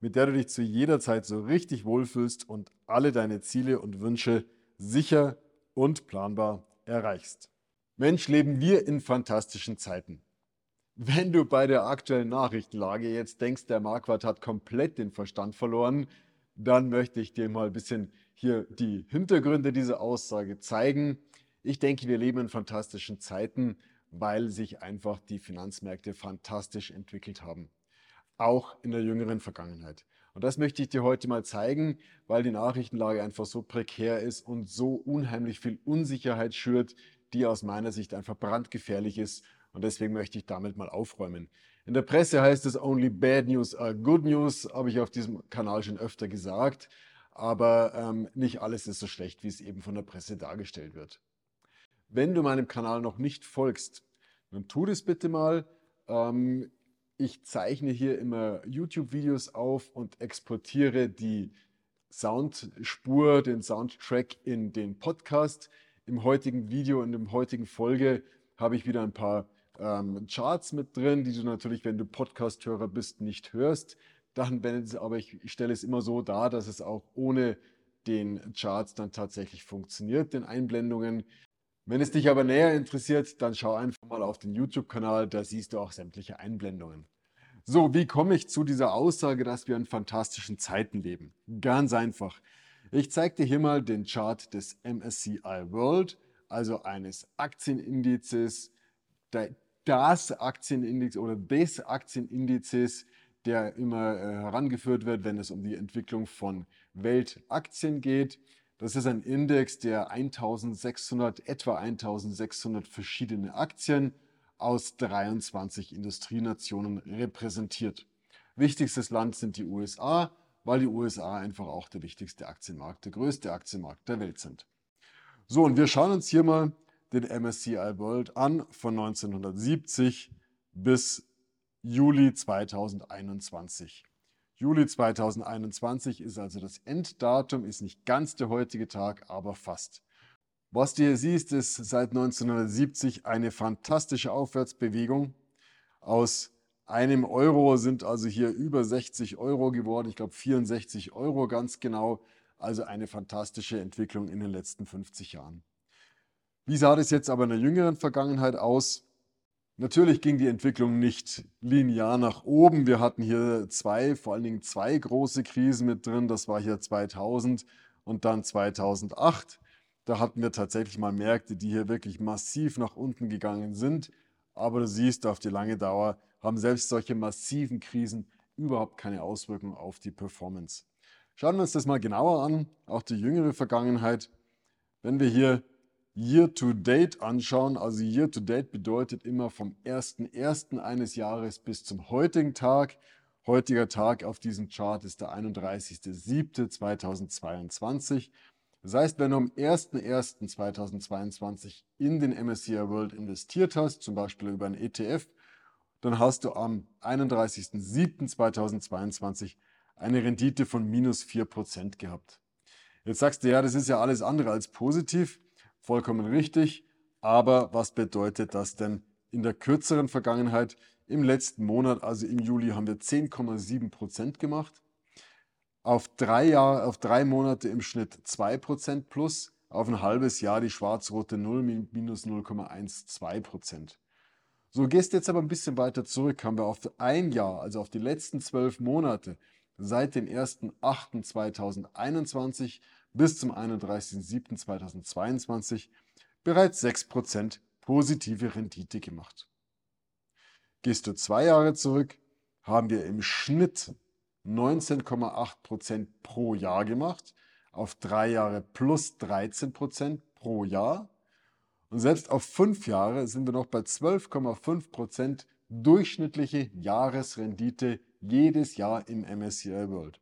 mit der du dich zu jeder Zeit so richtig wohlfühlst und alle deine Ziele und Wünsche sicher und planbar erreichst. Mensch, leben wir in fantastischen Zeiten. Wenn du bei der aktuellen Nachrichtenlage jetzt denkst, der Marquardt hat komplett den Verstand verloren, dann möchte ich dir mal ein bisschen hier die Hintergründe dieser Aussage zeigen. Ich denke, wir leben in fantastischen Zeiten, weil sich einfach die Finanzmärkte fantastisch entwickelt haben auch in der jüngeren Vergangenheit. Und das möchte ich dir heute mal zeigen, weil die Nachrichtenlage einfach so prekär ist und so unheimlich viel Unsicherheit schürt, die aus meiner Sicht einfach brandgefährlich ist. Und deswegen möchte ich damit mal aufräumen. In der Presse heißt es Only Bad News are Good News, habe ich auf diesem Kanal schon öfter gesagt. Aber ähm, nicht alles ist so schlecht, wie es eben von der Presse dargestellt wird. Wenn du meinem Kanal noch nicht folgst, dann tu das bitte mal. Ähm, ich zeichne hier immer YouTube-Videos auf und exportiere die Soundspur, den Soundtrack in den Podcast. Im heutigen Video, in der heutigen Folge habe ich wieder ein paar ähm, Charts mit drin, die du natürlich, wenn du Podcast-Hörer bist, nicht hörst. Dann, wenn es, aber ich stelle es immer so dar, dass es auch ohne den Charts dann tatsächlich funktioniert, den Einblendungen. Wenn es dich aber näher interessiert, dann schau einfach mal auf den YouTube-Kanal, da siehst du auch sämtliche Einblendungen. So, wie komme ich zu dieser Aussage, dass wir in fantastischen Zeiten leben? Ganz einfach. Ich zeige dir hier mal den Chart des MSCI World, also eines Aktienindizes, das Aktienindex oder des Aktienindizes, der immer äh, herangeführt wird, wenn es um die Entwicklung von Weltaktien geht. Das ist ein Index, der 1600, etwa 1600 verschiedene Aktien aus 23 Industrienationen repräsentiert. Wichtigstes Land sind die USA, weil die USA einfach auch der wichtigste Aktienmarkt, der größte Aktienmarkt der Welt sind. So, und wir schauen uns hier mal den MSCI World an von 1970 bis Juli 2021. Juli 2021 ist also das Enddatum, ist nicht ganz der heutige Tag, aber fast. Was du hier siehst, ist seit 1970 eine fantastische Aufwärtsbewegung. Aus einem Euro sind also hier über 60 Euro geworden. Ich glaube 64 Euro ganz genau. Also eine fantastische Entwicklung in den letzten 50 Jahren. Wie sah das jetzt aber in der jüngeren Vergangenheit aus? Natürlich ging die Entwicklung nicht linear nach oben. Wir hatten hier zwei, vor allen Dingen zwei große Krisen mit drin. Das war hier 2000 und dann 2008. Da hatten wir tatsächlich mal Märkte, die hier wirklich massiv nach unten gegangen sind. Aber du siehst, auf die lange Dauer haben selbst solche massiven Krisen überhaupt keine Auswirkungen auf die Performance. Schauen wir uns das mal genauer an, auch die jüngere Vergangenheit. Wenn wir hier Year-to-Date anschauen, also Year-to-Date bedeutet immer vom 1.1. eines Jahres bis zum heutigen Tag. Heutiger Tag auf diesem Chart ist der 31.07.2022. Das heißt, wenn du am 01.01.2022 in den MSCI World investiert hast, zum Beispiel über einen ETF, dann hast du am 31.07.2022 eine Rendite von minus 4% gehabt. Jetzt sagst du, ja, das ist ja alles andere als positiv. Vollkommen richtig. Aber was bedeutet das denn in der kürzeren Vergangenheit? Im letzten Monat, also im Juli, haben wir 10,7 Prozent gemacht. Auf drei, Jahre, auf drei Monate im Schnitt 2 Prozent plus. Auf ein halbes Jahr die schwarz-rote 0 minus 0,12 Prozent. So gehst jetzt aber ein bisschen weiter zurück, haben wir auf ein Jahr, also auf die letzten zwölf Monate, seit dem 1.8.2021 bis zum 31.07.2022 bereits 6% positive Rendite gemacht. Gehst du zwei Jahre zurück, haben wir im Schnitt 19,8% pro Jahr gemacht, auf drei Jahre plus 13% pro Jahr. Und selbst auf fünf Jahre sind wir noch bei 12,5% durchschnittliche Jahresrendite jedes Jahr im MSCI World.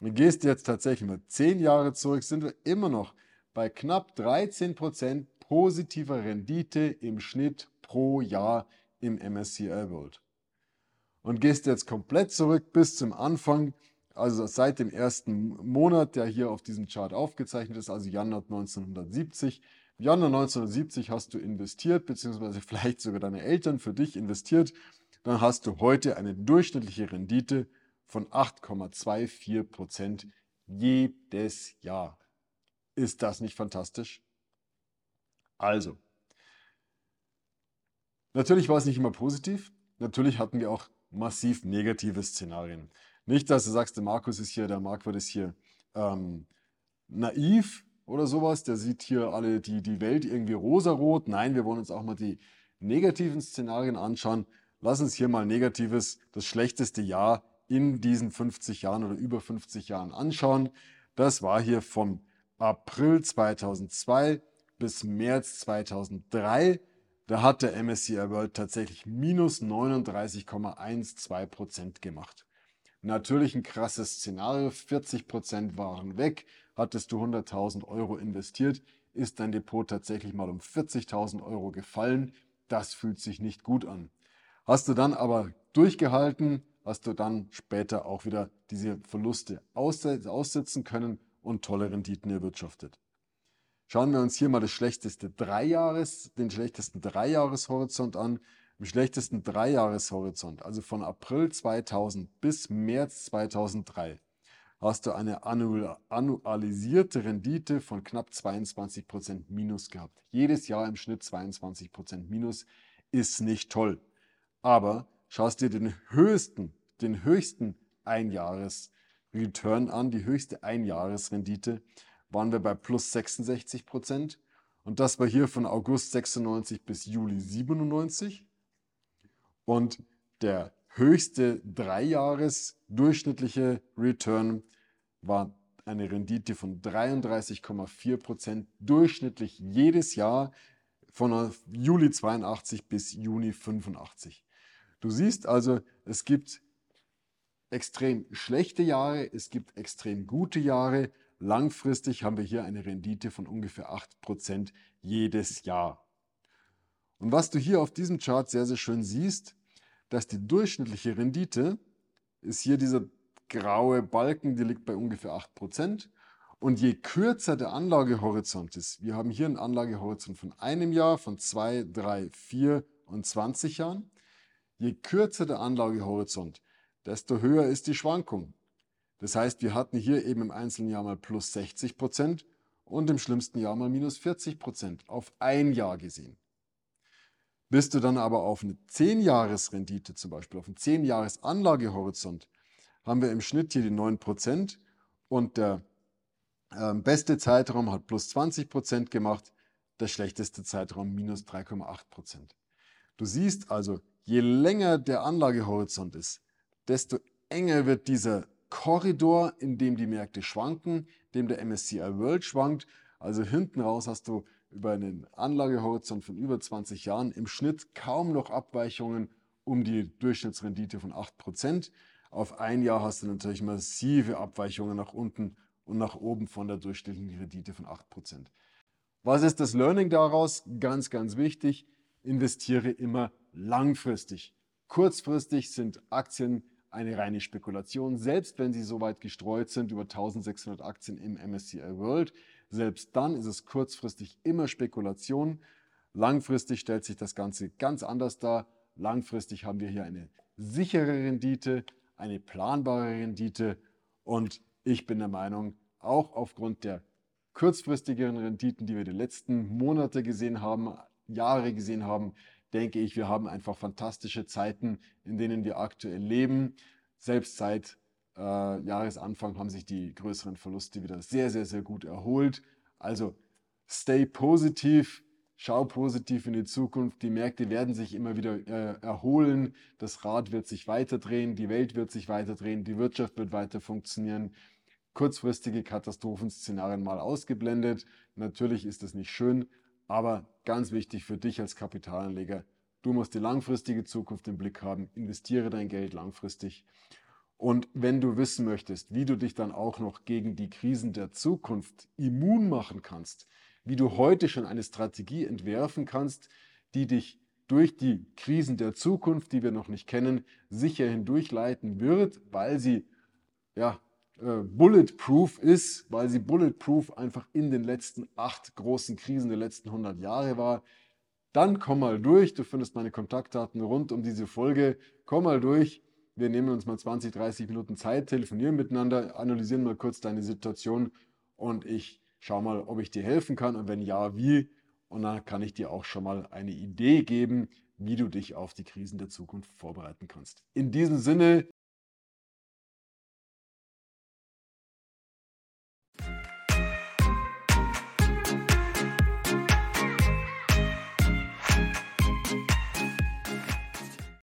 Gehst jetzt tatsächlich mal 10 Jahre zurück, sind wir immer noch bei knapp 13% positiver Rendite im Schnitt pro Jahr im MSCI World. Und gehst jetzt komplett zurück bis zum Anfang, also seit dem ersten Monat, der hier auf diesem Chart aufgezeichnet ist, also Januar 1970. Im Januar 1970 hast du investiert, beziehungsweise vielleicht sogar deine Eltern für dich investiert. Dann hast du heute eine durchschnittliche Rendite von 8,24 Prozent jedes Jahr. Ist das nicht fantastisch? Also, natürlich war es nicht immer positiv. Natürlich hatten wir auch massiv negative Szenarien. Nicht, dass du sagst, der Markus ist hier, der Marquardt ist hier ähm, naiv oder sowas, der sieht hier alle die, die Welt irgendwie rosarot. Nein, wir wollen uns auch mal die negativen Szenarien anschauen. Lass uns hier mal negatives, das schlechteste Jahr in diesen 50 Jahren oder über 50 Jahren anschauen. Das war hier vom April 2002 bis März 2003. Da hat der MSCI World tatsächlich minus 39,12 Prozent gemacht. Natürlich ein krasses Szenario, 40 Prozent waren weg. Hattest du 100.000 Euro investiert, ist dein Depot tatsächlich mal um 40.000 Euro gefallen. Das fühlt sich nicht gut an. Hast du dann aber durchgehalten, hast du dann später auch wieder diese Verluste aussitzen können und tolle Renditen erwirtschaftet. Schauen wir uns hier mal das schlechteste Dreijahres, den schlechtesten Dreijahreshorizont an. Im schlechtesten Dreijahreshorizont, also von April 2000 bis März 2003, hast du eine annualisierte Rendite von knapp 22% Minus gehabt. Jedes Jahr im Schnitt 22% Minus ist nicht toll. Aber schaust dir den höchsten, den höchsten Einjahres-Return an, die höchste Einjahresrendite, waren wir bei plus 66 Prozent. Und das war hier von August 96 bis Juli 97. Und der höchste Dreijahres durchschnittliche Return war eine Rendite von 33,4 Prozent durchschnittlich jedes Jahr von Juli 82 bis Juni 85. Du siehst also, es gibt extrem schlechte Jahre, es gibt extrem gute Jahre. Langfristig haben wir hier eine Rendite von ungefähr 8% jedes Jahr. Und was du hier auf diesem Chart sehr, sehr schön siehst, dass die durchschnittliche Rendite ist hier dieser graue Balken, die liegt bei ungefähr 8%. Und je kürzer der Anlagehorizont ist, wir haben hier einen Anlagehorizont von einem Jahr, von zwei, drei, vier und 20 Jahren, Je kürzer der Anlagehorizont, desto höher ist die Schwankung. Das heißt, wir hatten hier eben im einzelnen Jahr mal plus 60 Prozent und im schlimmsten Jahr mal minus 40 Prozent auf ein Jahr gesehen. Bist du dann aber auf eine 10-Jahres-Rendite, zum Beispiel auf einen 10-Jahres-Anlagehorizont, haben wir im Schnitt hier die 9 Prozent und der äh, beste Zeitraum hat plus 20 Prozent gemacht, der schlechteste Zeitraum minus 3,8 Prozent. Du siehst also, je länger der Anlagehorizont ist, desto enger wird dieser Korridor, in dem die Märkte schwanken, dem der MSCI World schwankt. Also hinten raus hast du über einen Anlagehorizont von über 20 Jahren im Schnitt kaum noch Abweichungen um die Durchschnittsrendite von 8%. Auf ein Jahr hast du natürlich massive Abweichungen nach unten und nach oben von der durchschnittlichen Rendite von 8%. Was ist das Learning daraus? Ganz, ganz wichtig investiere immer langfristig. Kurzfristig sind Aktien eine reine Spekulation, selbst wenn sie so weit gestreut sind, über 1600 Aktien im MSCI World. Selbst dann ist es kurzfristig immer Spekulation. Langfristig stellt sich das Ganze ganz anders dar. Langfristig haben wir hier eine sichere Rendite, eine planbare Rendite und ich bin der Meinung, auch aufgrund der kurzfristigeren Renditen, die wir die letzten Monate gesehen haben, Jahre gesehen haben, denke ich, wir haben einfach fantastische Zeiten, in denen wir aktuell leben. Selbst seit äh, Jahresanfang haben sich die größeren Verluste wieder sehr, sehr, sehr gut erholt. Also stay positiv, schau positiv in die Zukunft. Die Märkte werden sich immer wieder äh, erholen. Das Rad wird sich weiter drehen, die Welt wird sich weiter drehen, die Wirtschaft wird weiter funktionieren. Kurzfristige Katastrophenszenarien mal ausgeblendet. Natürlich ist das nicht schön, aber ganz wichtig für dich als Kapitalanleger, du musst die langfristige Zukunft im Blick haben, investiere dein Geld langfristig. Und wenn du wissen möchtest, wie du dich dann auch noch gegen die Krisen der Zukunft immun machen kannst, wie du heute schon eine Strategie entwerfen kannst, die dich durch die Krisen der Zukunft, die wir noch nicht kennen, sicher hindurchleiten wird, weil sie ja, äh, bulletproof ist, weil sie bulletproof einfach in den letzten acht großen Krisen der letzten 100 Jahre war. Dann komm mal durch. Du findest meine Kontaktdaten rund um diese Folge. Komm mal durch. Wir nehmen uns mal 20, 30 Minuten Zeit, telefonieren miteinander, analysieren mal kurz deine Situation und ich schau mal, ob ich dir helfen kann und wenn ja, wie. Und dann kann ich dir auch schon mal eine Idee geben, wie du dich auf die Krisen der Zukunft vorbereiten kannst. In diesem Sinne,